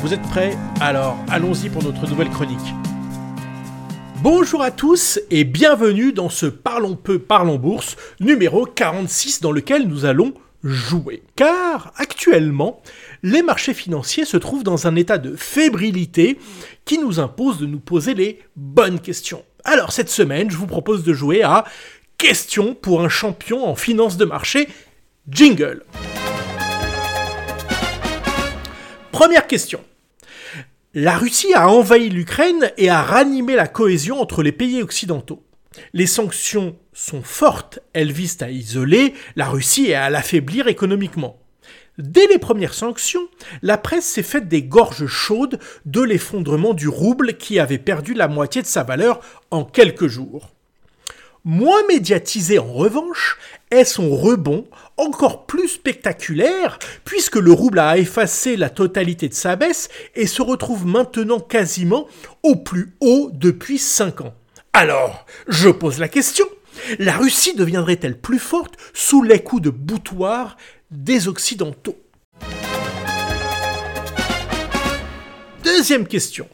Vous êtes prêts Alors allons-y pour notre nouvelle chronique. Bonjour à tous et bienvenue dans ce Parlons peu, parlons bourse numéro 46 dans lequel nous allons jouer. Car actuellement, les marchés financiers se trouvent dans un état de fébrilité qui nous impose de nous poser les bonnes questions. Alors cette semaine, je vous propose de jouer à Question pour un champion en finance de marché. Jingle. Première question. La Russie a envahi l'Ukraine et a ranimé la cohésion entre les pays occidentaux. Les sanctions sont fortes, elles visent à isoler la Russie et à l'affaiblir économiquement. Dès les premières sanctions, la presse s'est faite des gorges chaudes de l'effondrement du rouble qui avait perdu la moitié de sa valeur en quelques jours. Moins médiatisé en revanche est son rebond encore plus spectaculaire puisque le rouble a effacé la totalité de sa baisse et se retrouve maintenant quasiment au plus haut depuis 5 ans. Alors, je pose la question, la Russie deviendrait-elle plus forte sous les coups de boutoir des Occidentaux? Deuxième question.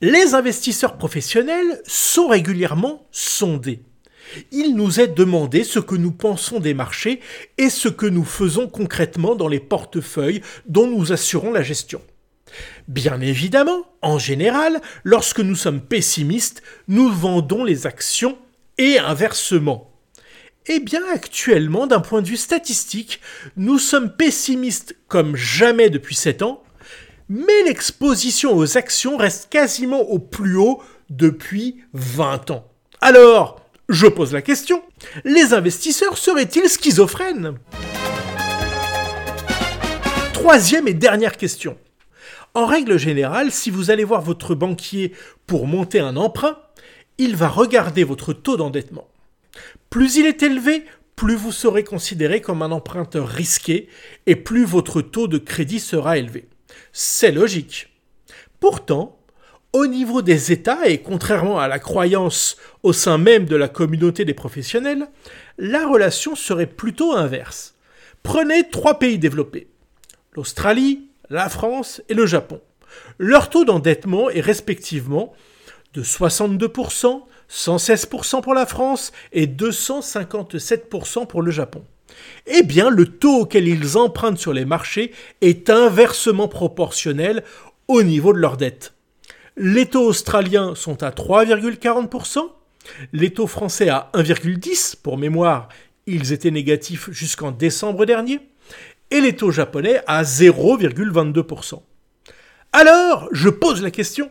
Les investisseurs professionnels sont régulièrement sondés il nous est demandé ce que nous pensons des marchés et ce que nous faisons concrètement dans les portefeuilles dont nous assurons la gestion. Bien évidemment, en général, lorsque nous sommes pessimistes, nous vendons les actions et inversement. Eh bien, actuellement, d'un point de vue statistique, nous sommes pessimistes comme jamais depuis 7 ans, mais l'exposition aux actions reste quasiment au plus haut depuis 20 ans. Alors, je pose la question, les investisseurs seraient-ils schizophrènes? Troisième et dernière question. En règle générale, si vous allez voir votre banquier pour monter un emprunt, il va regarder votre taux d'endettement. Plus il est élevé, plus vous serez considéré comme un emprunteur risqué et plus votre taux de crédit sera élevé. C'est logique. Pourtant, au niveau des États, et contrairement à la croyance au sein même de la communauté des professionnels, la relation serait plutôt inverse. Prenez trois pays développés. L'Australie, la France et le Japon. Leur taux d'endettement est respectivement de 62%, 116% pour la France et 257% pour le Japon. Eh bien, le taux auquel ils empruntent sur les marchés est inversement proportionnel au niveau de leur dette. Les taux australiens sont à 3,40%, les taux français à 1,10%, pour mémoire, ils étaient négatifs jusqu'en décembre dernier, et les taux japonais à 0,22%. Alors, je pose la question,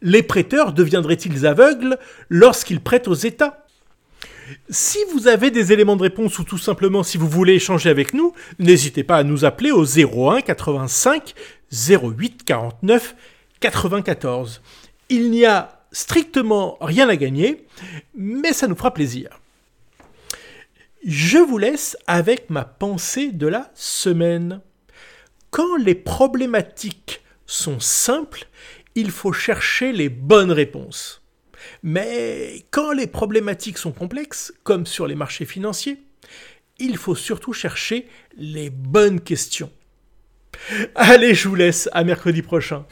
les prêteurs deviendraient-ils aveugles lorsqu'ils prêtent aux États? Si vous avez des éléments de réponse ou tout simplement si vous voulez échanger avec nous, n'hésitez pas à nous appeler au 01 85 08 49 94. Il n'y a strictement rien à gagner, mais ça nous fera plaisir. Je vous laisse avec ma pensée de la semaine. Quand les problématiques sont simples, il faut chercher les bonnes réponses. Mais quand les problématiques sont complexes, comme sur les marchés financiers, il faut surtout chercher les bonnes questions. Allez, je vous laisse, à mercredi prochain.